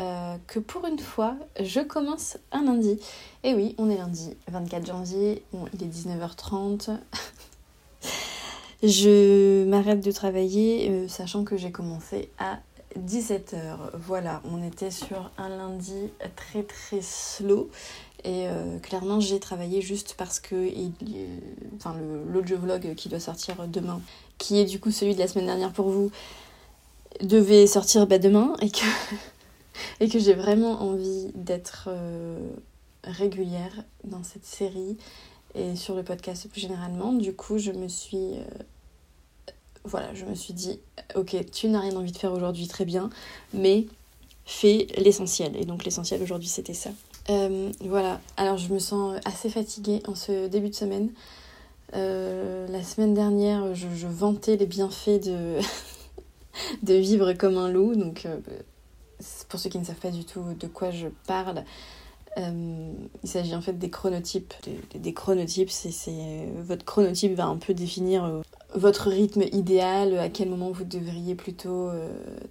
euh, que pour une fois je commence un lundi. Et oui, on est lundi 24 janvier, il est 19h30. je m'arrête de travailler euh, sachant que j'ai commencé à 17h. Voilà, on était sur un lundi très très slow. Et euh, clairement, j'ai travaillé juste parce que il, enfin, vlog qui doit sortir demain qui est du coup celui de la semaine dernière pour vous, devait sortir bah, demain et que, et que j'ai vraiment envie d'être euh, régulière dans cette série et sur le podcast plus généralement. Du coup, je me suis. Euh, voilà, je me suis dit, ok, tu n'as rien envie de faire aujourd'hui, très bien, mais fais l'essentiel. Et donc l'essentiel aujourd'hui, c'était ça. Euh, voilà, alors je me sens assez fatiguée en ce début de semaine. La semaine dernière, je, vantais les bienfaits de, de vivre comme un loup. Donc, pour ceux qui ne savent pas du tout de quoi je parle, euh, il s'agit en fait des chronotypes. Des, chronotypes, c'est votre chronotype va un peu définir votre rythme idéal, à quel moment vous devriez plutôt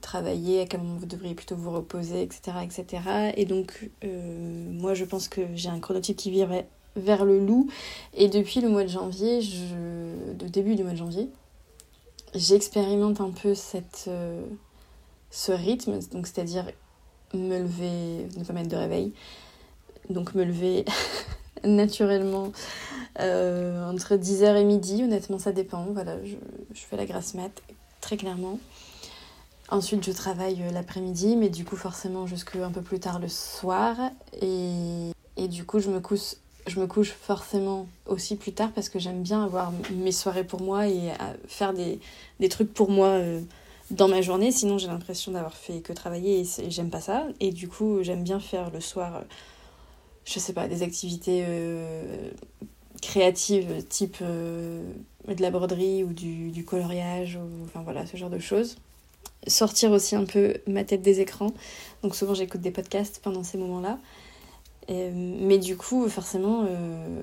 travailler, à quel moment vous devriez plutôt vous reposer, etc. etc. Et donc, moi, je pense que j'ai un chronotype qui vivrait vers le loup. Et depuis le mois de janvier, je... le début du mois de janvier, j'expérimente un peu cette, euh, ce rythme, donc c'est-à-dire me lever, ne pas mettre de réveil, donc me lever naturellement euh, entre 10h et midi, honnêtement ça dépend, voilà, je, je fais la grasse mat, très clairement. Ensuite, je travaille euh, l'après-midi, mais du coup, forcément, jusque un peu plus tard le soir. Et, et du coup, je me couche je me couche forcément aussi plus tard parce que j'aime bien avoir mes soirées pour moi et faire des, trucs pour moi euh, dans ma journée. Sinon, j'ai l'impression d'avoir fait que travailler et j'aime pas ça. Et du coup, j'aime bien faire le soir, euh, je sais pas, des activités euh, créatives type de la broderie ou du, coloriage, ou enfin voilà, ce genre de choses sortir aussi un peu ma tête des écrans. Donc souvent j'écoute des podcasts pendant ces moments-là. Euh, mais du coup, forcément, euh,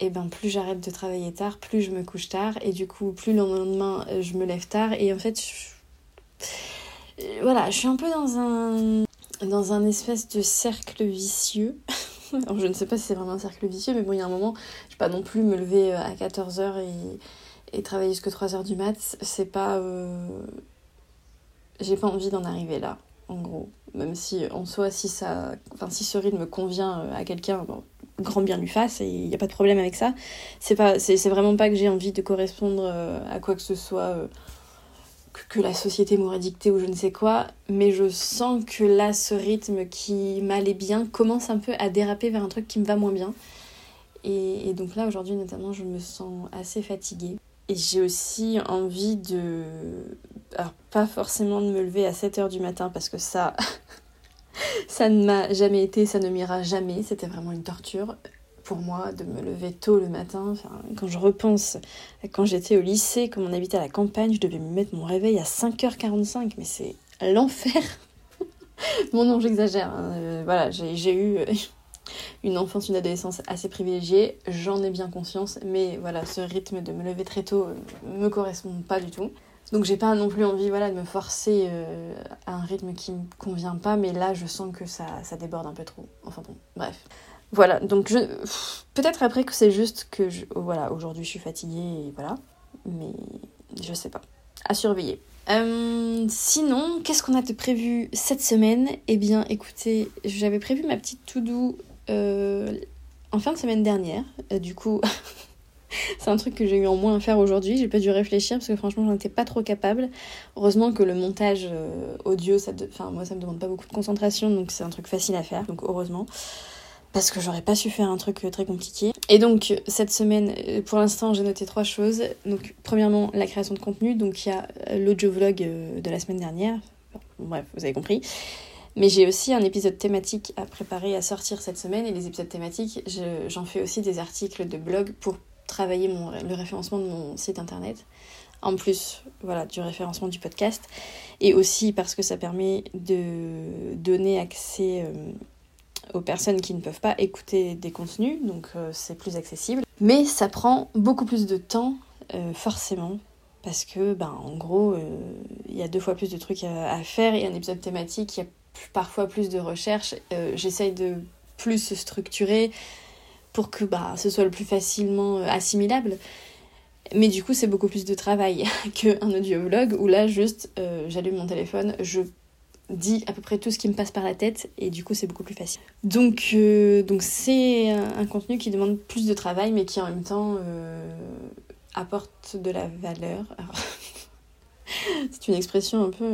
eh ben, plus j'arrête de travailler tard, plus je me couche tard. Et du coup, plus le lendemain, euh, je me lève tard. Et en fait, voilà, je suis un peu dans un, dans un espèce de cercle vicieux. Je ne sais pas si c'est vraiment un cercle vicieux, mais bon, il y a un moment, je vais pas non plus me lever à 14h et, et travailler jusqu'à 3h du mat. C'est pas. J'ai pas envie d'en arriver là en gros. Même si en soi, si, ça, enfin, si ce rythme convient euh, à quelqu'un, bon, grand bien lui fasse et il n'y a pas de problème avec ça. C'est pas, c'est, vraiment pas que j'ai envie de correspondre euh, à quoi que ce soit euh, que, la société m'aurait dicté ou je ne sais quoi, mais je sens que là, ce rythme qui m'allait bien commence un peu à déraper vers un truc qui me va moins bien. Et, et donc là, aujourd'hui, notamment, je me sens assez fatiguée. Et j'ai aussi envie de, alors pas forcément de me lever à 7h du matin parce que ça, ça ne m'a jamais été, ça ne m'ira jamais. C'était vraiment une torture pour moi de me lever tôt le matin. Quand je repense à quand j'étais au lycée, comme on habitait à la campagne, je devais me mettre mon réveil à 5h45, mais c'est l'enfer. bon non, j'exagère. Hein. Euh, j'ai eu une enfance, une adolescence assez privilégiée, j'en ai bien conscience, mais voilà, ce rythme de me lever très tôt euh, me correspond pas du tout. Donc j'ai pas non plus envie voilà, de me forcer euh, à un rythme qui me convient pas, mais là je sens que ça, ça déborde un peu trop. Enfin bon, bref. Voilà, donc je... peut-être après que c'est juste que je... voilà, aujourd'hui je suis fatiguée et voilà, mais je sais pas. À surveiller. Euh, sinon, qu'est-ce qu'on a de prévu cette semaine? Eh bien, écoutez, j'avais prévu ma petite to-do euh, en fin de semaine dernière. du coup, c'est un truc que j'ai eu en moins à faire aujourd'hui. J'ai pas dû réfléchir parce que franchement, j'en étais pas trop capable. Heureusement que le montage euh, audio, ça enfin, moi, ça me demande pas beaucoup de concentration, donc c'est un truc facile à faire. Donc heureusement. parce que j'aurais pas su faire un truc très compliqué. Et donc cette semaine, pour l'instant, j'ai noté trois choses. Donc premièrement, la création de contenu. Donc il y a l'audio vlog de la semaine dernière. bref, vous avez compris. Mais j'ai aussi un épisode thématique à préparer, à sortir cette semaine. Et les épisodes thématiques, j'en fais aussi des articles de blog pour travailler mon, le référencement de mon site internet. En plus, voilà, du référencement du podcast. Et aussi parce que ça permet de donner accès euh, aux personnes qui ne peuvent pas écouter des contenus. Donc euh, c'est plus accessible. Mais ça prend beaucoup plus de temps, euh, forcément. Parce que, ben, en gros, il y a deux fois plus de trucs à, à faire et un épisode thématique, il y a parfois plus de recherche. Euh, j'essaye de plus se structurer pour que bah, ce soit le plus facilement euh, assimilable. Mais du coup, c'est beaucoup plus de travail qu'un audio-vlog où là, juste, euh, j'allume mon téléphone, je dis à peu près tout ce qui me passe par la tête et du coup, c'est beaucoup plus facile. Donc, donc c'est un, contenu qui demande plus de travail mais qui en même temps apporte de la valeur. c'est une expression un peu.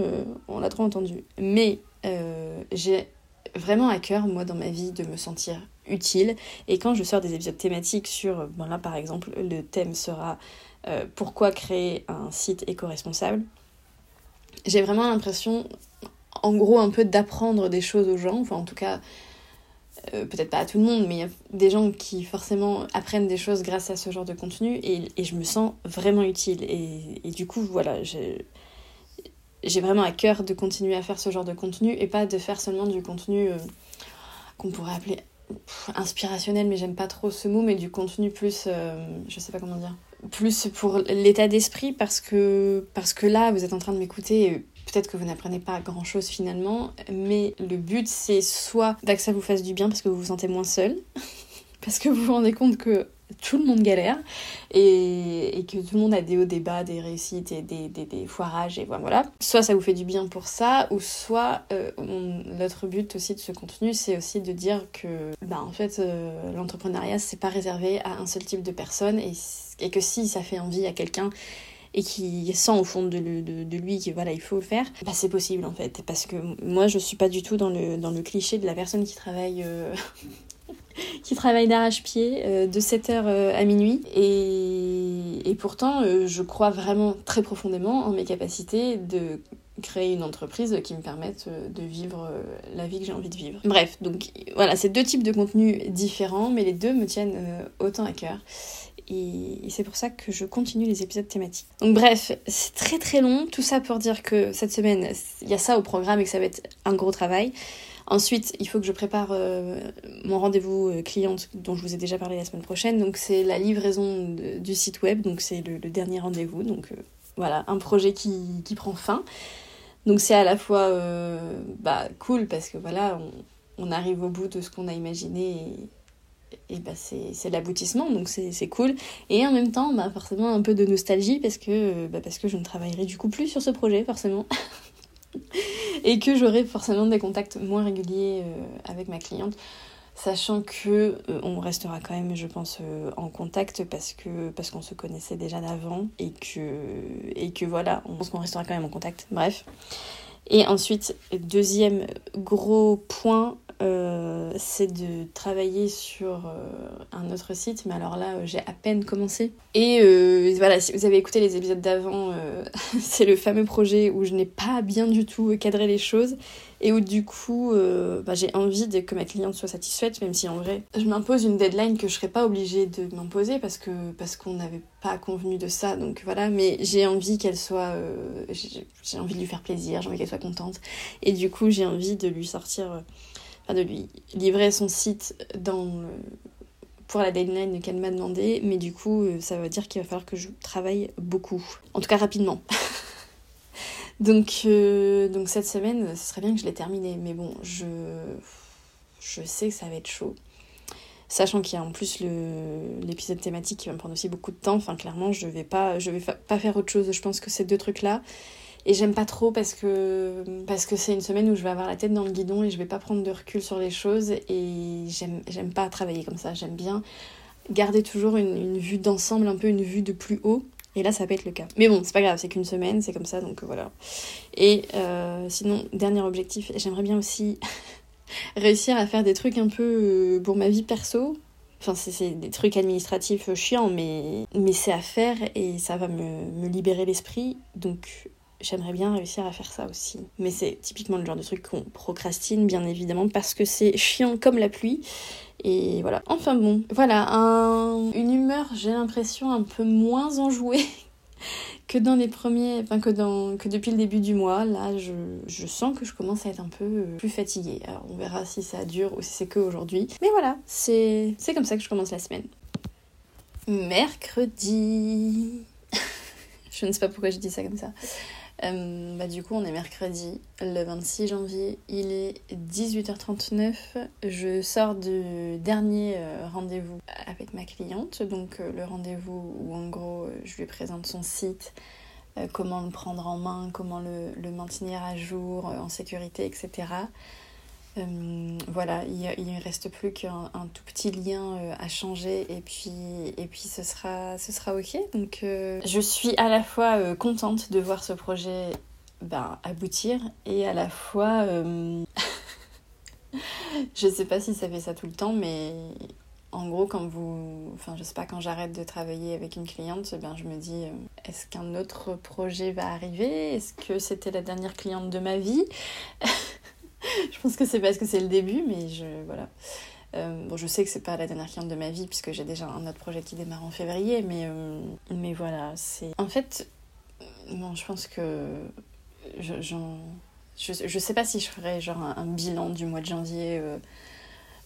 on l'a trop entendue. Mais euh, j'ai vraiment à cœur, moi, dans ma vie, de me sentir utile. Et quand je sors des épisodes thématiques sur, bon là par exemple, le thème sera euh, pourquoi créer un site éco-responsable, j'ai vraiment l'impression, en gros, un peu d'apprendre des choses aux gens, enfin en tout cas, euh, peut-être pas à tout le monde, mais il y a des gens qui forcément apprennent des choses grâce à ce genre de contenu et, et je me sens vraiment utile. Et, et du coup, voilà, j'ai j'ai vraiment à cœur de continuer à faire ce genre de contenu et pas de faire seulement du contenu euh, qu'on pourrait appeler inspirationnel, mais j'aime pas trop ce mot, mais du contenu plus, euh, je sais pas comment dire, plus pour l'état d'esprit parce que, parce que là, vous êtes en train de m'écouter. Peut-être que vous n'apprenez pas grand chose finalement, mais le but c'est soit que ça vous fasse du bien parce que vous vous sentez moins seul, parce que vous vous rendez compte que tout le monde galère et, que tout le monde a des hauts, des bas, des réussites et des, des, foirages et voilà. Soit ça vous fait du bien pour ça, ou soit euh, notre but aussi de ce contenu, c'est aussi de dire que bah, en fait euh, l'entrepreneuriat c'est pas réservé à un seul type de personne et, que si ça fait envie à quelqu'un et qui sent au fond de, de, lui voilà il faut le faire, bah c'est possible en fait parce que moi je suis pas du tout dans le, dans le cliché de la personne qui travaille euh, qui travaille d'arrache-pied euh, de 7h euh, à minuit. Et, et pourtant, euh, je crois vraiment très profondément en mes capacités de créer une entreprise qui me permette de vivre la vie que j'ai envie de vivre. Bref, donc voilà, c'est deux types de contenus différents, mais les deux me tiennent autant à cœur. Et c'est pour ça que je continue les épisodes thématiques. Donc bref, c'est très très long. Tout ça pour dire que cette semaine, il y a ça au programme et que ça va être un gros travail. Ensuite, il faut que je prépare euh, mon rendez-vous euh, client dont je vous ai déjà parlé la semaine prochaine. Donc c'est la livraison du site web, donc c'est le, dernier rendez-vous. Donc euh, voilà, un projet qui, qui prend fin. Donc c'est à la fois bah, cool parce que voilà, on, arrive au bout de ce qu'on a imaginé et, et bah, c'est l'aboutissement, donc c'est cool. Et en même temps, bah, forcément un peu de nostalgie parce que, bah, parce que je ne travaillerai du coup plus sur ce projet, forcément. et que j'aurai forcément des contacts moins réguliers euh, avec ma cliente. Sachant que euh, on restera quand même je pense euh, en contact parce que parce qu'on se connaissait déjà d'avant et que et que voilà on pense qu'on restera quand même en contact. Bref. Et ensuite deuxième gros point euh, c'est de travailler sur euh, un autre site, mais alors là, euh, j'ai à peine commencé. Et voilà, si vous avez écouté les épisodes d'avant, c'est le fameux projet où je n'ai pas bien du tout cadré les choses et où du coup, bah, j'ai envie de, que ma cliente soit satisfaite, même si en vrai, je m'impose une deadline que je serais pas obligée de m'imposer parce que parce qu'on n'avait pas convenu de ça, donc voilà. Mais j'ai envie qu'elle soit, j'ai envie de lui faire plaisir, j'ai envie qu'elle soit contente, et du coup, j'ai envie de lui sortir de lui livrer son site pour la deadline qu'elle m'a demandé, mais du coup, euh, ça veut dire qu'il va falloir que je travaille beaucoup. En tout cas, rapidement. donc, euh, donc, cette semaine, ce serait bien que je l'ai terminé, mais bon, je, sais que ça va être chaud. Sachant qu'il y a en plus l'épisode thématique qui va me prendre aussi beaucoup de temps. Enfin, clairement, je vais vais pas faire autre chose. Je pense que ces deux trucs-là, et j'aime pas trop parce que parce que c'est une semaine où je vais avoir la tête dans le guidon et je vais pas prendre de recul sur les choses et j'aime pas travailler comme ça. J'aime bien garder toujours une, vue d'ensemble, un peu une vue de plus haut. Et là, ça peut être le cas. Mais bon, c'est pas grave, c'est qu'une semaine, c'est comme ça, donc voilà. Et euh, sinon, dernier objectif, j'aimerais bien aussi réussir à faire des trucs un peu pour ma vie perso. Enfin, c'est des trucs administratifs chiants, mais, mais c'est à faire et ça va me, me libérer l'esprit. Donc, j'aimerais bien réussir à faire ça aussi. Mais c'est typiquement le genre de truc qu'on procrastine, bien évidemment, parce que c'est chiant comme la pluie. Et voilà. Enfin bon, voilà, une humeur, j'ai l'impression, un peu moins enjouée que dans les premiers, enfin que, dans, que depuis le début du mois. Là, je, je sens que je commence à être un peu euh, plus fatiguée. Alors on verra si ça dure ou si c'est que aujourd'hui. Mais voilà, c'est comme ça que je commence la semaine. Mercredi. je ne sais pas pourquoi je dis ça comme ça. Euh, bah, du coup, on est mercredi, le 26 janvier, il est 18h39. Je sors du dernier euh, rendez-vous avec ma cliente, donc euh, le rendez-vous où en gros je lui présente son site, comment le prendre en main, comment le, le maintenir à jour, en sécurité, etc. Euh, voilà, il ne reste plus qu'un tout petit lien euh, à changer et puis, ce, sera, ce sera ok. Euh, je suis à la fois contente de voir ce projet ben, aboutir et à la fois... je sais pas si ça fait ça tout le temps, mais en gros, quand vous. Enfin, j'arrête de travailler avec une cliente, ben, je me dis est-ce qu'un autre projet va arriver? Est-ce que c'était la dernière cliente de ma vie? je pense que c'est parce que c'est le début, mais je. Voilà. Euh, bon, je sais que c'est pas la dernière cliente de ma vie, puisque j'ai déjà un autre projet qui démarre en février, mais, euh, mais voilà, c'est. En fait, non, je pense que. Je, je, je, sais pas si je ferai genre un, bilan du mois de janvier. Euh,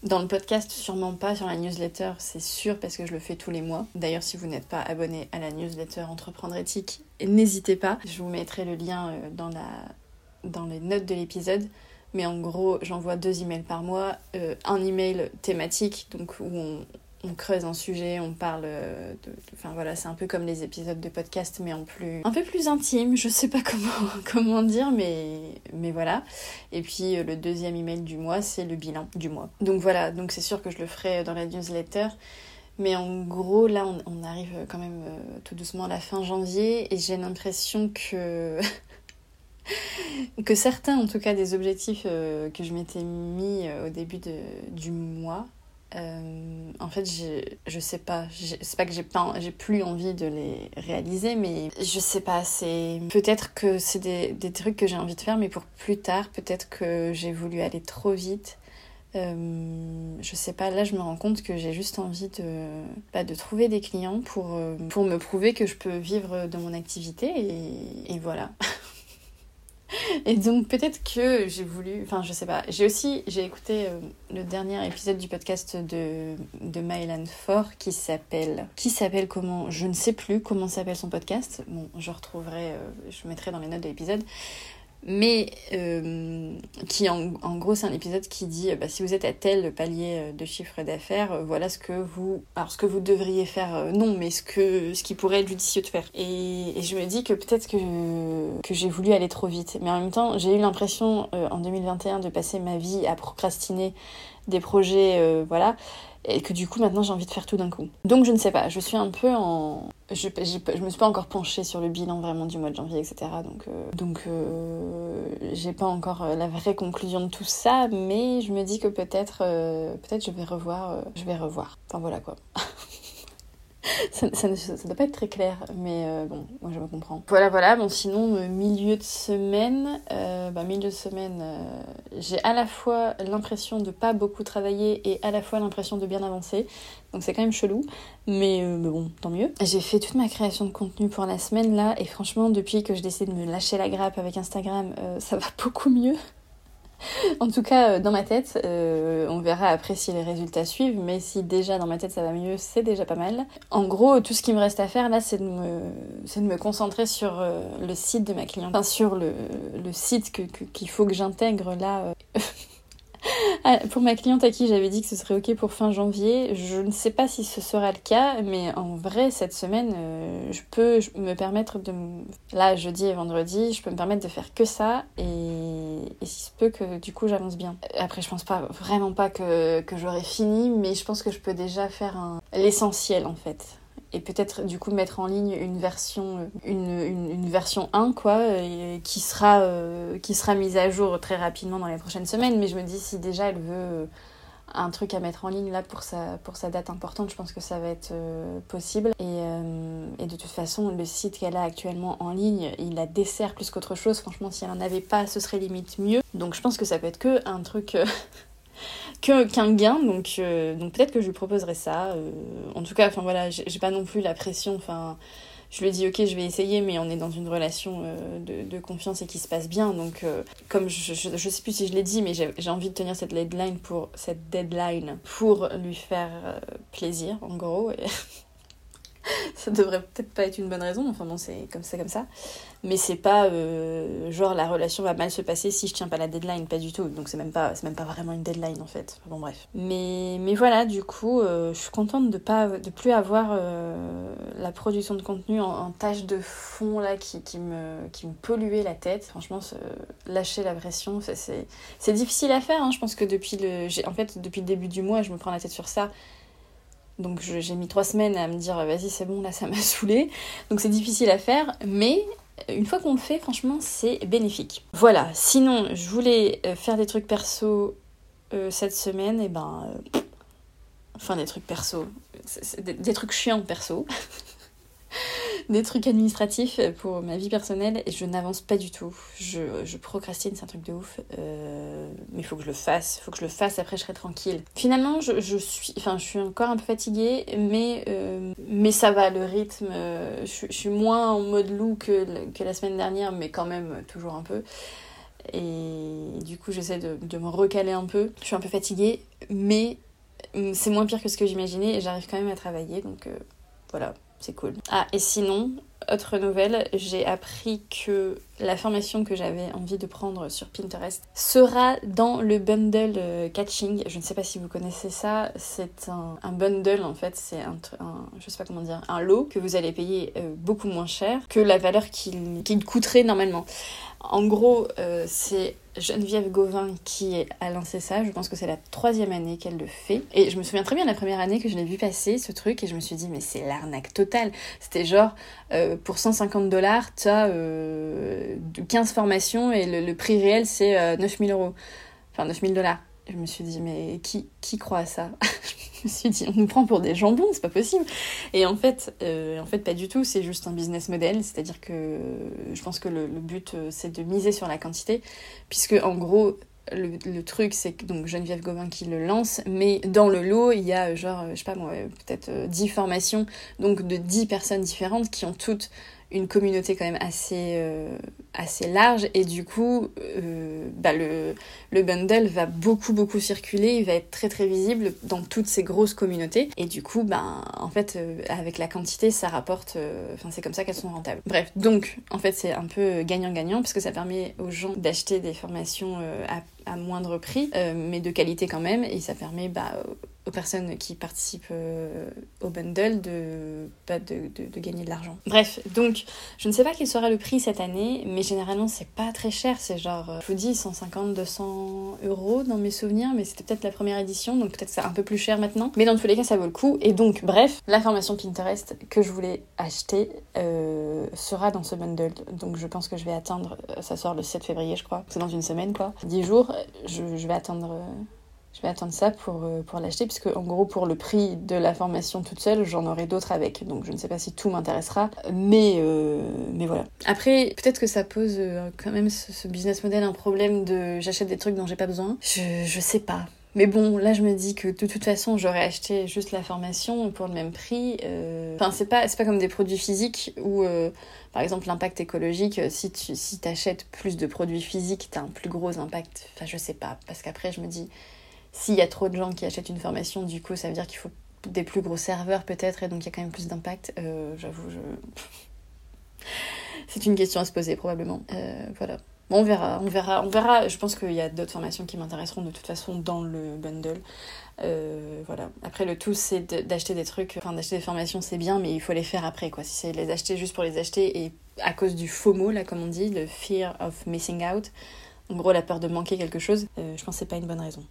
dans le podcast, sûrement pas. Sur la newsletter, c'est sûr, parce que je le fais tous les mois. D'ailleurs, si vous n'êtes pas abonné à la newsletter Entreprendre éthique, n'hésitez pas. Je vous mettrai le lien dans, la, dans les notes de l'épisode. Mais en gros, j'envoie deux emails par mois. Euh, un email thématique, donc où on, creuse un sujet, on parle de. Enfin voilà, c'est un peu comme les épisodes de podcast, mais en plus. un peu plus intime, je sais pas comment, comment dire, mais, mais voilà. Et puis euh, le deuxième email du mois, c'est le bilan du mois. Donc voilà, donc c'est sûr que je le ferai dans la newsletter. Mais en gros, là, on, arrive quand même euh, tout doucement à la fin janvier et j'ai l'impression que que certains, en tout cas, des objectifs euh, que je m'étais mis euh, au début du mois, euh, en fait, je sais pas, c'est pas que j'ai pas, j'ai plus envie de les réaliser, mais je sais pas, c'est peut-être que c'est des, des, trucs que j'ai envie de faire, mais pour plus tard, peut-être que j'ai voulu aller trop vite. je sais pas, là je me rends compte que j'ai juste envie de, bah, de trouver des clients pour, pour me prouver que je peux vivre de mon activité et voilà. Et donc peut-être que j'ai voulu, enfin je sais pas, j'ai aussi, j'ai écouté euh, le dernier épisode du podcast de, de Mylan Fort qui s'appelle, qui s'appelle comment, je ne sais plus comment s'appelle son podcast, bon je retrouverai, euh, je mettrai dans les notes de l'épisode, mais euh, qui en, en gros c'est un épisode qui dit bah, si vous êtes à tel palier euh, de chiffre d'affaires euh, voilà ce que vous alors ce que vous devriez faire non mais ce que ce qui pourrait être judicieux de faire. Et, et je me dis que peut-être que que j'ai voulu aller trop vite. Mais en même temps j'ai eu l'impression en 2021 de passer ma vie à procrastiner des projets voilà et que du coup maintenant j'ai envie de faire tout d'un coup. Donc je ne sais pas, je suis un peu en... Je, je, me suis pas encore penchée sur le bilan vraiment du mois de janvier, etc. Donc, euh, donc euh, j'ai pas encore euh, la vraie conclusion de tout ça, mais je me dis que peut-être peut-être je vais revoir, je vais revoir. Enfin voilà quoi. ça, ça, ça, doit pas être très clair, mais euh, bon, moi je me comprends. Voilà, voilà. Bon, sinon, euh, milieu de semaine, euh, bah, milieu de semaine, j'ai à la fois l'impression de pas beaucoup travailler et à la fois l'impression de bien avancer. Donc c'est quand même chelou, mais, mais, bon, tant mieux. J'ai fait toute ma création de contenu pour la semaine là, et franchement, depuis que je décide de me lâcher la grappe avec Instagram, ça va beaucoup mieux. en tout cas, euh, dans ma tête, euh, on verra après si les résultats suivent, mais si déjà dans ma tête ça va mieux, c'est déjà pas mal. En gros, tout ce qui me reste à faire là, c'est de me, concentrer sur euh, le site de ma cliente, sur le, site qu'il faut que j'intègre là. Ah, pour ma cliente à qui j'avais dit que ce serait ok pour fin janvier, je ne sais pas si ce sera le cas, mais en vrai, cette semaine, euh, je peux me permettre de. Là, jeudi et vendredi, je peux me permettre de faire que ça, et, si se peut que du coup j'avance bien. Après, je pense pas, vraiment pas que, que j'aurai fini, mais je pense que je peux déjà faire l'essentiel en fait. Et peut-être du coup mettre en ligne une version, une, une, version 1 quoi, qui, sera, qui sera mise à jour très rapidement dans les prochaines semaines. Mais je me dis si déjà elle veut un truc à mettre en ligne là pour sa, pour sa date importante, je pense que ça va être euh, possible. Et, euh, et, de toute façon, le site qu'elle a actuellement en ligne, il la dessert plus qu'autre chose. Franchement, si elle en avait pas, ce serait limite mieux. Donc je pense que ça peut être que un truc. Euh, qu'un gain donc donc peut-être que je lui proposerai ça en tout cas enfin voilà j'ai pas non plus la pression enfin je lui dit ok je vais essayer mais on est dans une relation euh, de, confiance et qui se passe bien donc euh, comme je, je, sais plus si je l'ai dit mais j'ai envie de tenir cette deadline pour cette deadline pour lui faire euh, plaisir en gros et ça devrait peut-être pas être une bonne raison, enfin bon, c'est comme ça, comme ça. Mais c'est pas euh, genre la relation va mal se passer si je tiens pas la deadline, pas du tout. Donc c'est même pas, c'est même pas vraiment une deadline en fait. Bon bref. Mais, mais voilà, du coup, euh, je suis contente de pas, de plus avoir euh, la production de contenu en, tâche de fond là qui, qui, me, qui me polluait la tête. Franchement, lâcher la pression, c'est, c'est difficile à faire. Hein. Je pense que depuis le, en fait, depuis le début du mois, je me prends la tête sur ça donc j'ai mis trois semaines à me dire vas-y c'est bon là ça m'a saoulé. Donc c'est difficile à faire, mais une fois qu'on le fait, franchement c'est bénéfique. Voilà, sinon je voulais euh, faire des trucs perso euh, cette semaine, et ben... Euh, enfin des trucs perso, des, des, trucs chiants perso. des trucs administratifs pour ma vie personnelle et je n'avance pas du tout. Je, je procrastine, c'est un truc de ouf. Euh, mais il faut que je le fasse. Il faut que je le fasse, après je serai tranquille. Finalement, je, je, suis, enfin, je suis encore un peu fatiguée, mais, euh, mais ça va, le rythme. Euh, je, suis moins en mode loup que, que la semaine dernière, mais quand même toujours un peu. Et du coup, j'essaie de, de me recaler un peu. Je suis un peu fatiguée, mais c'est moins pire que ce que j'imaginais et j'arrive quand même à travailler. Donc voilà, c'est cool. Ah, et sinon, autre nouvelle, j'ai appris que la formation que j'avais envie de prendre sur Pinterest sera dans le bundle euh, catching. Je ne sais pas si vous connaissez ça. C'est un, bundle en fait, c'est un, lot que vous allez payer euh, beaucoup moins cher que la valeur qu'il coûterait normalement. En gros, euh, c'est Geneviève Gauvin qui a lancé ça. Je pense que c'est la troisième année qu'elle le fait. Et je me souviens très bien la première année que je l'ai vu passer ce truc et je me suis dit, mais c'est l'arnaque totale. C'était genre, euh, pour 150 dollars, tu as 15 formations et le, prix réel c'est 9000 euh, euros. Enfin, 9000 dollars. Je me suis dit, mais qui, qui croit à ça Je me suis dit, on nous prend pour des jambons, c'est pas possible. Et en fait, euh, en fait, pas du tout, c'est juste un business model. C'est-à-dire que je pense que le, but, euh, c'est de miser sur la quantité, puisque en gros, le, truc, c'est que donc Geneviève Gauvin qui le lance, mais dans le lot, il y a genre, je sais pas moi, peut-être 10 formations, donc de 10 personnes différentes qui ont toutes une communauté quand même assez, euh, assez large. Et du coup euh, bah le, le bundle va beaucoup beaucoup circuler, il va être très très visible dans toutes ces grosses communautés. Et du coup bah en fait euh, avec la quantité ça rapporte, enfin c'est comme ça qu'elles sont rentables. Bref, donc en fait c'est un peu gagnant-gagnant parce que ça permet aux gens d'acheter des formations à, à, moindre prix mais de qualité quand même. Et ça permet bah aux personnes qui participent euh, au bundle de, pas de, gagner de l'argent. Bref, donc je ne sais pas quel sera le prix cette année, mais généralement c'est pas très cher, c'est genre, euh, je vous dis 150, 200 euros dans mes souvenirs, mais c'était peut-être la première édition, donc peut-être c'est un peu plus cher maintenant. Mais dans tous les cas, ça vaut le coup. Et donc, bref, la formation Pinterest que je voulais acheter euh, sera dans ce bundle. Donc je pense que je vais attendre, ça sort le 7 février, je crois, c'est dans une semaine quoi, 10 jours, je vais attendre je vais attendre ça pour, euh, pour l'acheter, puisque en gros, pour le prix de la formation toute seule, j'en aurai d'autres avec. Donc je ne sais pas si tout m'intéressera, mais, euh, mais voilà. Après, peut-être que ça pose euh, quand même ce, business model un problème de j'achète des trucs dont j'ai pas besoin. Je, je sais pas. Mais bon, là je me dis que de toute façon j'aurais acheté juste la formation pour le même prix. Enfin, c'est pas, pas comme des produits physiques où, par exemple, l'impact écologique, si tu si achètes plus de produits physiques, t'as un plus gros impact. Enfin, je sais pas, parce qu'après je me dis, s'il y a trop de gens qui achètent une formation, du coup, ça veut dire qu'il faut des plus gros serveurs peut-être, et donc il y a quand même plus d'impact. Euh, j'avoue, je... c'est une question à se poser probablement. Euh, voilà. Bon, on verra, on verra, on verra. Je pense qu'il y a d'autres formations qui m'intéresseront de toute façon dans le bundle. Euh, voilà. Après, le tout, c'est d'acheter des trucs, enfin, d'acheter des formations, c'est bien, mais il faut les faire après, quoi. Si c'est les acheter juste pour les acheter et à cause du FOMO, là, comme on dit, le fear of missing out, en gros, la peur de manquer quelque chose, je pense que c'est pas une bonne raison.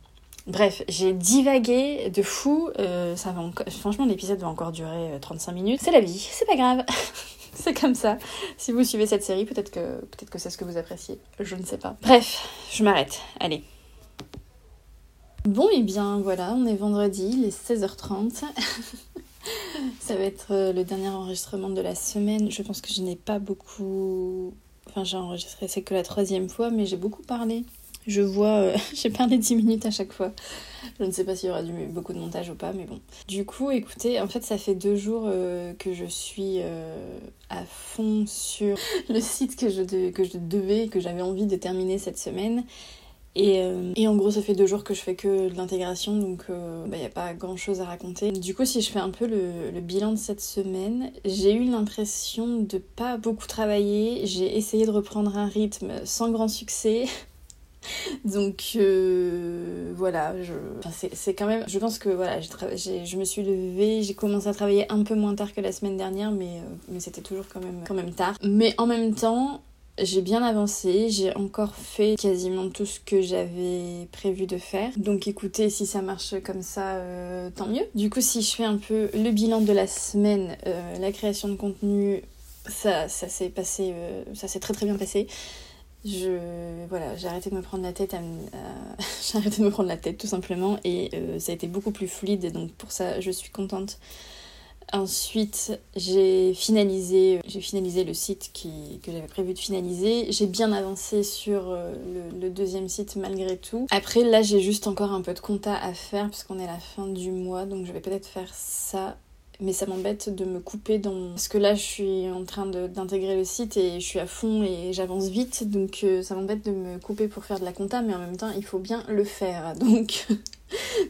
Bref, j'ai divagué de fou. Euh, ça va Franchement, l'épisode va encore durer 35 minutes. C'est la vie, c'est pas grave. c'est comme ça. Si vous suivez cette série, peut-être que, peut que c'est ce que vous appréciez. Je ne sais pas. Bref, je m'arrête. Allez. Bon, et eh bien voilà, on est vendredi, il est 16h30. Ça va être euh, le dernier enregistrement de la semaine. Je pense que je n'ai pas beaucoup. Enfin, j'ai enregistré, c'est que la troisième fois, mais j'ai beaucoup parlé. Je vois, euh, j'ai parlé 10 minutes à chaque fois. Je ne sais pas s'il y aura du, beaucoup de montage ou pas, mais bon. Du coup, écoutez, en fait, ça fait deux jours euh, que je suis à fond sur le site que je, que je devais, que j'avais envie de terminer cette semaine. Euh, et, en gros, ça fait deux jours que je fais que de l'intégration, donc il euh, n'y bah, a pas grand chose à raconter. Du coup, si je fais un peu le, bilan de cette semaine, j'ai eu l'impression de pas beaucoup travailler. J'ai essayé de reprendre un rythme sans grand succès. Donc euh, voilà, je... c'est quand même. Je pense que voilà, je me suis levée, j'ai commencé à travailler un peu moins tard que la semaine dernière, mais, mais c'était toujours quand même, tard. Mais en même temps, j'ai bien avancé, j'ai encore fait quasiment tout ce que j'avais prévu de faire. Donc écoutez, si ça marche comme ça, euh, tant mieux. Du coup, si je fais un peu le bilan de la semaine, euh, la création de contenu, ça, ça s'est passé, euh, ça s'est très très bien passé. Je, voilà, j'ai arrêté de me prendre la tête, j'ai arrêté de me prendre la tête tout simplement, et ça a été beaucoup plus fluide. Donc pour ça, je suis contente. Ensuite, j'ai finalisé, j'ai finalisé le site qui, que j'avais prévu de finaliser. J'ai bien avancé sur euh, le, deuxième site malgré tout. Après, là, j'ai juste encore un peu de compta à faire puisqu'on est à la fin du mois. Donc, je vais peut-être faire ça mais ça m'embête de me couper dans... Parce que là, je suis en train d'intégrer le site et je suis à fond et j'avance vite, donc euh, ça m'embête de me couper pour faire de la compta, mais en même temps, il faut bien le faire, donc...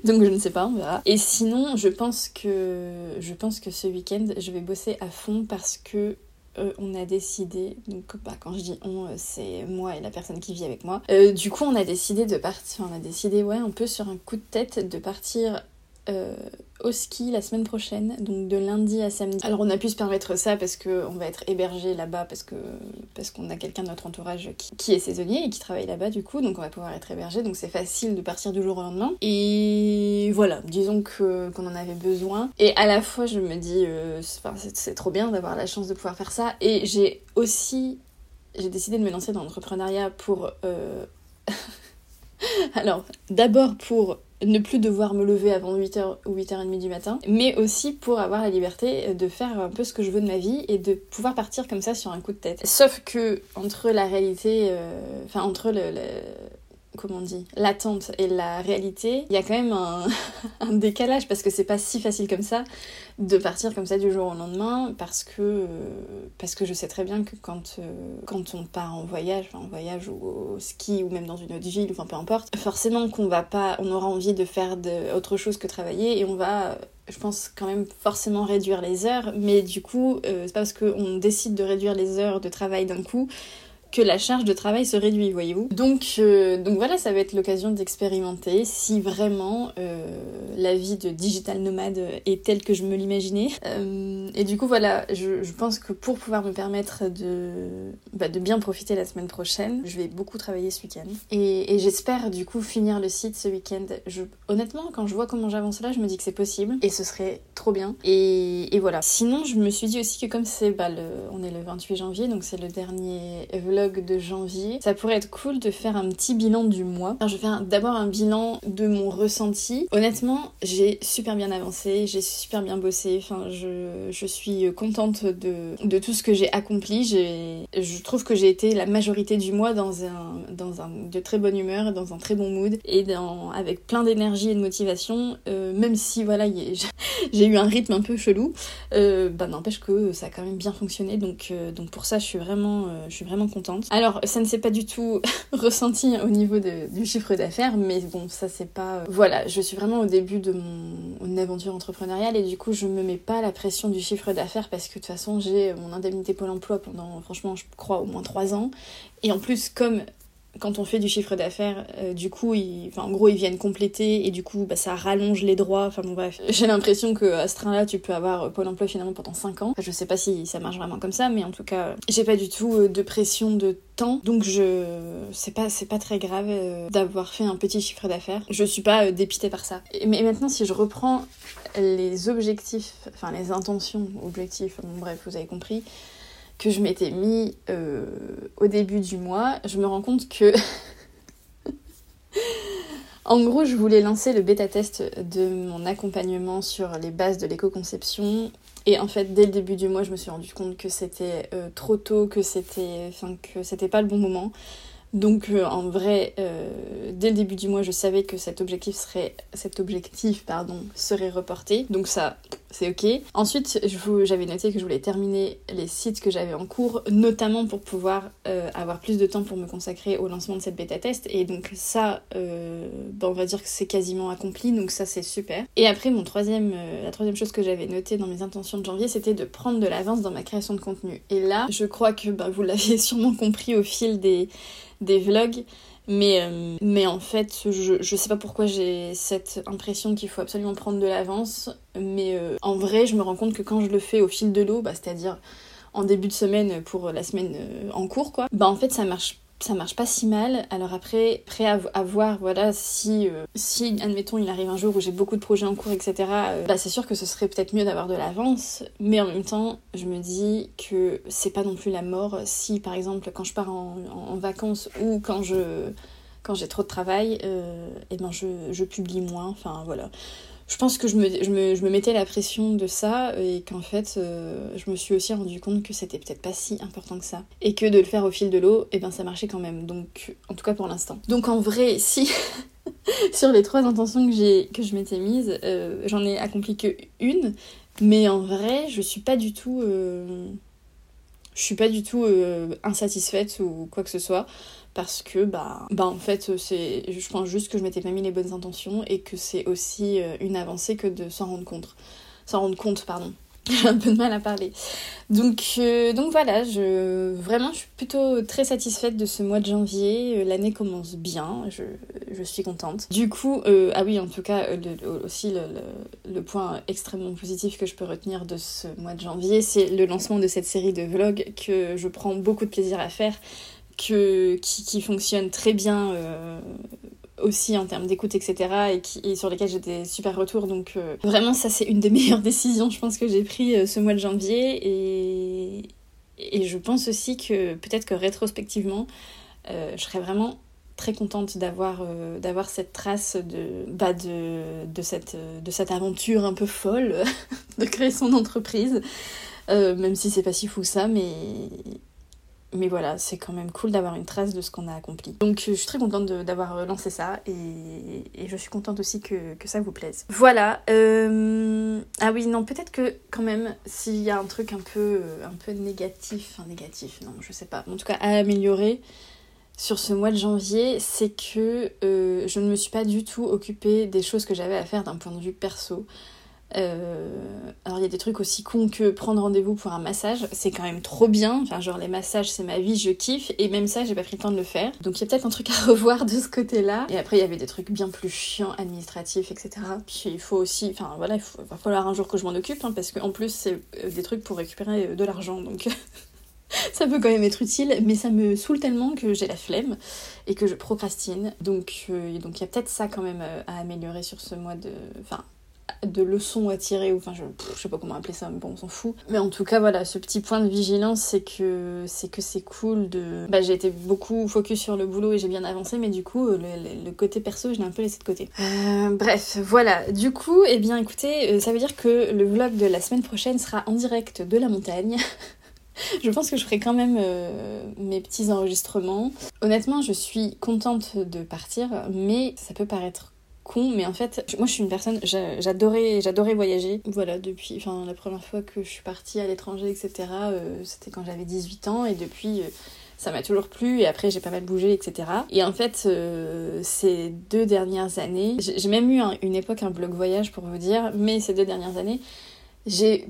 donc je ne sais pas, on verra. Et sinon, je pense que, je pense que ce week-end, je vais bosser à fond parce que euh, on a décidé, donc bah, quand je dis on, euh, c'est moi et la personne qui vit avec moi. du coup, on a décidé de partir, on a décidé, ouais, un peu sur un coup de tête, de partir euh, au ski la semaine prochaine, donc de lundi à samedi. Alors on a pu se permettre ça parce qu'on va être hébergé là-bas parce que parce qu'on a quelqu'un de notre entourage qui, est saisonnier et qui travaille là-bas du coup, donc on va pouvoir être hébergé, donc c'est facile de partir du jour au lendemain. Et voilà, disons que qu'on en avait besoin. Et à la fois je me dis, euh, c'est trop bien d'avoir la chance de pouvoir faire ça. Et j'ai aussi j'ai décidé de me lancer dans l'entrepreneuriat pour euh, alors, d'abord pour ne plus devoir me lever avant 8h ou 8h30 du matin, mais aussi pour avoir la liberté de faire un peu ce que je veux de ma vie et de pouvoir partir comme ça sur un coup de tête. Sauf que entre la réalité, euh, enfin entre le, comment on dit, l'attente et la réalité, il y a quand même un, décalage parce que c'est pas si facile comme ça de partir comme ça du jour au lendemain parce que, parce que je sais très bien que quand, euh, on part en voyage, en voyage ou au ski ou même dans une autre ville, enfin peu importe, forcément qu'on va pas, on aura envie de faire autre chose que travailler et on va je pense quand même forcément réduire les heures, mais du coup, euh, c'est pas parce qu'on décide de réduire les heures de travail d'un coup que la charge de travail se réduit, voyez-vous. Donc, euh, donc voilà, ça va être l'occasion d'expérimenter si vraiment euh, la vie de digital nomade est telle que je me l'imaginais. Euh, et du coup, voilà, je, pense que pour pouvoir me permettre de, bah, de bien profiter la semaine prochaine, je vais beaucoup travailler ce week-end. Et, j'espère du coup finir le site ce week-end. Honnêtement, quand je vois comment j'avance là, je me dis que c'est possible et ce serait trop bien. Et, et, voilà. Sinon, je me suis dit aussi que comme c'est, bah, le, on est le 28 janvier, donc c'est le dernier de janvier, ça pourrait être cool de faire un petit bilan du mois. Alors, je vais faire d'abord un bilan de mon ressenti. Honnêtement, j'ai super bien avancé, j'ai super bien bossé, enfin, je, suis contente de, de tout ce que j'ai accompli. Je trouve que j'ai été la majorité du mois dans un, dans un de très bonne humeur, dans un très bon mood et dans, avec plein d'énergie et de motivation, euh, même si voilà, j'ai eu un rythme un peu chelou, euh, bah n'empêche que ça a quand même bien fonctionné. Donc, euh, donc pour ça, je suis vraiment, je suis vraiment contente. Alors, ça ne s'est pas du tout ressenti au niveau du chiffre d'affaires, mais bon, ça c'est pas... Euh, voilà, je suis vraiment au début de mon aventure entrepreneuriale et du coup, je me mets pas la pression du chiffre d'affaires parce que de toute façon, j'ai mon indemnité Pôle emploi pendant, franchement, je crois, au moins 3 ans. Et en plus, comme quand on fait du chiffre d'affaires, euh, du coup, en gros, ils viennent compléter et du coup, bah, ça rallonge les droits. Enfin bon, bref. J'ai l'impression que à ce train-là, tu peux avoir Pôle emploi finalement pendant 5 ans. je sais pas si ça marche vraiment comme ça, mais en tout cas, j'ai pas du tout euh, de pression de temps. Donc, je. C'est pas, c'est pas très grave euh, d'avoir fait un petit chiffre d'affaires. Je suis pas dépitée par ça. Mais maintenant, si je reprends les objectifs, enfin les intentions, objectifs, bon, bref, vous avez compris que je m'étais mis euh, au début du mois, je me rends compte que... en gros, je voulais lancer le bêta-test de mon accompagnement sur les bases de l'éco-conception. Et en fait, dès le début du mois, je me suis rendu compte que c'était euh, trop tôt, que c'était, enfin, que c'était pas le bon moment. Donc euh, en vrai, dès le début du mois, je savais que cet objectif serait, cet objectif pardon, serait reporté. Donc ça, c'est ok. Ensuite, j'avais noté que je voulais terminer les sites que j'avais en cours, notamment pour pouvoir euh, avoir plus de temps pour me consacrer au lancement de cette bêta test. Et donc ça, ben, on va dire que c'est quasiment accompli. Donc ça, c'est super. Et après, mon troisième, la troisième chose que j'avais notée dans mes intentions de janvier, c'était de prendre de l'avance dans ma création de contenu. Et là, je crois que ben, vous l'avez sûrement compris au fil des vlogs. Mais, euh, mais en fait, je, je sais pas pourquoi j'ai cette impression qu'il faut absolument prendre de l'avance. Mais euh, en vrai, je me rends compte que quand je le fais au fil de l'eau, bah, c'est-à-dire en début de semaine pour la semaine euh, en cours, quoi, bah en fait, ça marche ça marche pas si mal. Alors après, prêt à, voir, voilà, si, euh, si, admettons, il arrive un jour où j'ai beaucoup de projets en cours, etc., euh, bah c'est sûr que ce serait peut-être mieux d'avoir de l'avance. Mais en même temps, je me dis que c'est pas non plus la mort si, par exemple, quand je pars en, vacances ou quand je quand j'ai trop de travail, et euh, eh ben je, je publie moins. Enfin voilà je pense que je me, je, me, mettais la pression de ça et qu'en fait, euh, je me suis aussi rendu compte que c'était peut-être pas si important que ça. Et que de le faire au fil de l'eau, et eh ben ça marchait quand même. Donc, en tout cas pour l'instant. Donc en vrai, si sur les trois intentions que je m'étais mise, euh, j'en ai accompli que une. Mais en vrai, je suis pas du tout. Euh, je suis pas du tout insatisfaite ou quoi que ce soit parce que bah, bah en fait c'est je pense juste que je m'étais pas mis les bonnes intentions et que c'est aussi euh, une avancée que de s'en rendre compte. S'en rendre compte pardon. J'ai un peu de mal à parler. Donc euh, donc voilà je vraiment je suis plutôt très satisfaite de ce mois de janvier. Euh, l'année commence bien je, je, suis contente. Du coup ah oui en tout cas aussi le, le, point extrêmement positif que je peux retenir de ce mois de janvier c'est le lancement de cette série de vlogs que je prends beaucoup de plaisir à faire que, qui, fonctionne très bien euh, aussi en termes d'écoute, etc. Et, qui, sur lesquels j'ai des super retours. Donc euh, vraiment, ça c'est une des meilleures décisions, je pense, que j'ai pris euh, ce mois de janvier. Et, je pense aussi que peut-être que rétrospectivement, je serais vraiment très contente d'avoir cette trace de, bah de, cette, de cette aventure un peu folle de créer son entreprise. même si c'est pas si fou ça, mais, mais voilà, c'est quand même cool d'avoir une trace de ce qu'on a accompli. Donc je suis très contente d'avoir lancé ça et, je suis contente aussi que, ça vous plaise. Voilà. Euh, ah oui, non, peut-être que quand même, s'il y a un truc un peu, un peu négatif, enfin négatif, non, je sais pas, en tout cas à améliorer sur ce mois de janvier, c'est que euh, je ne me suis pas du tout occupée des choses que j'avais à faire d'un point de vue perso. Euh, alors il y a des trucs aussi cons que prendre rendez-vous pour un massage, c'est quand même trop bien. Enfin genre les massages c'est ma vie, je kiffe et même ça j'ai pas pris le temps de le faire. Donc il y a peut-être un truc à revoir de ce côté-là. Et après il y avait des trucs bien plus chiants, administratifs, etc. Puis il faut aussi, enfin voilà, il, va falloir un jour que je m'en occupe hein, parce qu'en plus c'est euh, des trucs pour récupérer euh, de l'argent donc. ça peut quand même être utile, mais ça me saoule tellement que j'ai la flemme et que je procrastine. Donc donc il y a peut-être ça quand même à améliorer sur ce mois de... Enfin, de leçons à tirer, ou enfin je, sais pas comment appeler ça, mais bon on s'en fout. Mais en tout cas voilà, ce petit point de vigilance c'est que c'est que c'est cool de... Bah j'ai été beaucoup focus sur le boulot et j'ai bien avancé, mais du coup le, côté perso je l'ai un peu laissé de côté. Euh, bref, voilà, du coup, eh bien écoutez, euh, ça veut dire que le vlog de la semaine prochaine sera en direct de la montagne. je pense que je ferai quand même euh, mes petits enregistrements. Honnêtement, je suis contente de partir, mais ça peut paraître mais en fait, moi je suis une personne, j'adorais, j'adorais voyager. Voilà, depuis, enfin, la première fois que je suis partie à l'étranger, etc., euh, c'était quand j'avais 18 ans, et depuis, euh, ça m'a toujours plu, et après j'ai pas mal bougé, etc. Et en fait, euh, ces deux dernières années, j'ai même eu une époque un blog voyage pour vous dire, mais ces deux dernières années, j'ai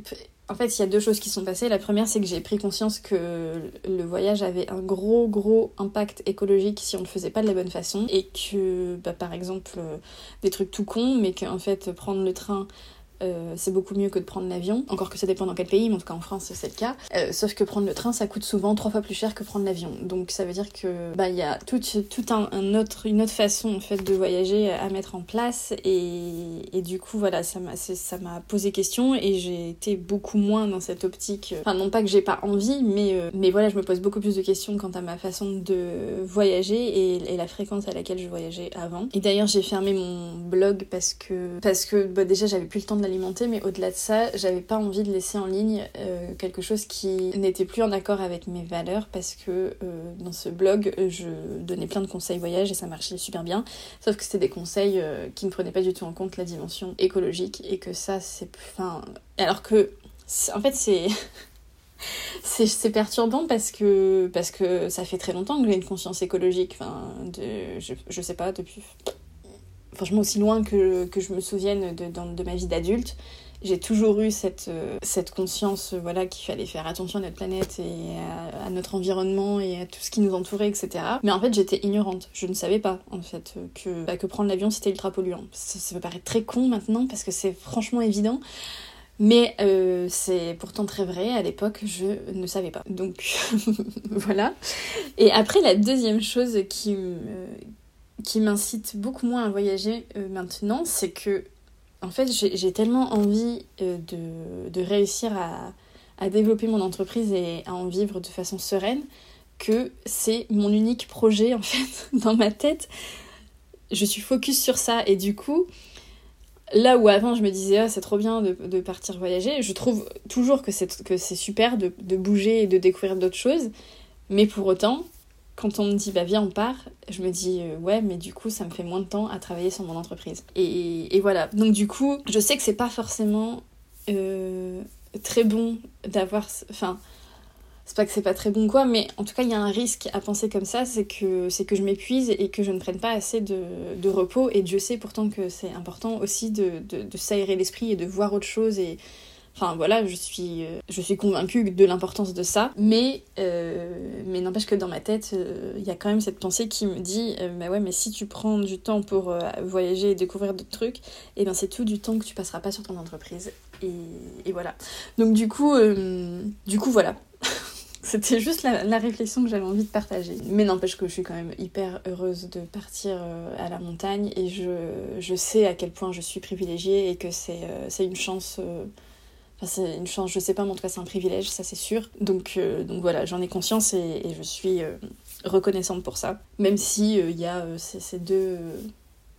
En fait, il y a deux choses qui sont passées. La première, c'est que j'ai pris conscience que le voyage avait un gros, gros impact écologique si on ne le faisait pas de la bonne façon. Et que, bah, par exemple, euh, des trucs tout cons, mais qu'en fait, prendre le train euh, c'est beaucoup mieux que de prendre l'avion. Encore que ça dépend dans quel pays, mais en tout cas en France c'est le cas. Euh, sauf que prendre le train, ça coûte souvent trois fois plus cher que prendre l'avion. Donc ça veut dire que bah il y a tout, tout un, autre, une autre façon en fait de voyager à mettre en place et, du coup voilà ça m'a ça m'a posé question et j'ai été beaucoup moins dans cette optique. Enfin non pas que j'ai pas envie, mais euh, mais voilà je me pose beaucoup plus de questions quant à ma façon de voyager et, et la fréquence à laquelle je voyageais avant. Et d'ailleurs j'ai fermé mon blog parce que parce que bah, déjà j'avais plus le temps de mais au-delà de ça, j'avais pas envie de laisser en ligne euh, quelque chose qui n'était plus en accord avec mes valeurs parce que euh, dans ce blog, je donnais plein de conseils voyage et ça marchait super bien. Sauf que c'était des conseils euh, qui ne prenaient pas du tout en compte la dimension écologique et que ça, c'est. Enfin. Alors que. En fait, c'est. c'est perturbant parce que, parce que ça fait très longtemps que j'ai une conscience écologique. Enfin, de, je sais pas, depuis franchement aussi loin que, je me souvienne de, de ma vie d'adulte, j'ai toujours eu cette, euh, cette conscience euh, voilà, qu'il fallait faire attention à notre planète et à, notre environnement et à tout ce qui nous entourait, etc. Mais en fait, j'étais ignorante. Je ne savais pas, en fait, que, bah, que prendre l'avion, c'était ultra polluant. Ça, me paraît très con maintenant parce que c'est franchement évident. Mais euh, c'est pourtant très vrai, à l'époque je ne savais pas. Donc voilà. Et après la deuxième chose qui, qui m'incite beaucoup moins à voyager euh, maintenant, c'est que en fait j'ai tellement envie euh, de, réussir à, développer mon entreprise et à en vivre de façon sereine que c'est mon unique projet en fait dans ma tête. Je suis focus sur ça et du coup, là où avant je me disais ah, c'est trop bien de, partir voyager, je trouve toujours que c'est super de bouger et de découvrir d'autres choses, mais pour autant, quand on me dit bah viens on part, je me dis euh, ouais mais du coup ça me fait moins de temps à travailler sur mon entreprise. Et, voilà. Donc du coup je sais que c'est pas forcément euh, très bon d'avoir... Enfin c'est pas que c'est pas très bon quoi, mais en tout cas il y a un risque à penser comme ça, c'est que, c'est que je m'épuise et que je ne prenne pas assez de, repos. Et Dieu sait pourtant que c'est important aussi de, de, de s'aérer l'esprit et de voir autre chose et Enfin voilà, je suis, euh, je suis convaincue de l'importance de ça, mais, euh, n'empêche que dans ma tête, euh, il y a quand même cette pensée qui me dit bah ouais, mais si tu prends du temps pour voyager et découvrir d'autres trucs, et eh ben c'est tout du temps que tu passeras pas sur ton entreprise. Et, voilà. Donc du coup, du coup voilà. C'était juste la, réflexion que j'avais envie de partager. Mais n'empêche que je suis quand même hyper heureuse de partir à la montagne et je sais à quel point je suis privilégiée et que c'est une chance c'est une chance, je sais pas, mais en tout cas c'est un privilège, ça c'est sûr. Donc, euh, voilà, j'en ai conscience et, je suis euh, reconnaissante pour ça. Même si il euh, y a ces, deux,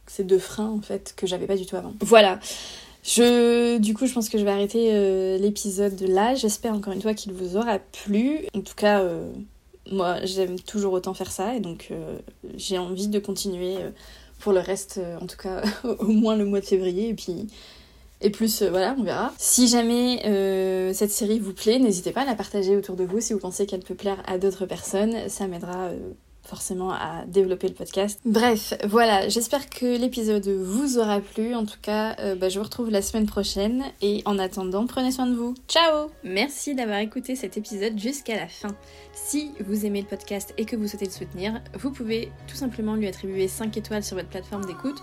ces deux freins en fait que j'avais pas du tout avant. Voilà. Je, du coup, je pense que je vais arrêter l'épisode là. J'espère encore une fois qu'il vous aura plu. En tout cas, moi j'aime toujours autant faire ça et donc j'ai envie de continuer pour le reste, en tout cas au moins le mois de février. Et puis et plus, euh, voilà, on verra. Si jamais euh, cette série vous plaît, n'hésitez pas à la partager autour de vous si vous pensez qu'elle peut plaire à d'autres personnes. Ça m'aidera euh, forcément à développer le podcast. Bref, voilà, j'espère que l'épisode vous aura plu. En tout cas, bah, je vous retrouve la semaine prochaine. Et en attendant, prenez soin de vous. Ciao Merci d'avoir écouté cet épisode jusqu'à la fin. Si vous aimez le podcast et que vous souhaitez le soutenir, vous pouvez tout simplement lui attribuer 5 étoiles sur votre plateforme d'écoute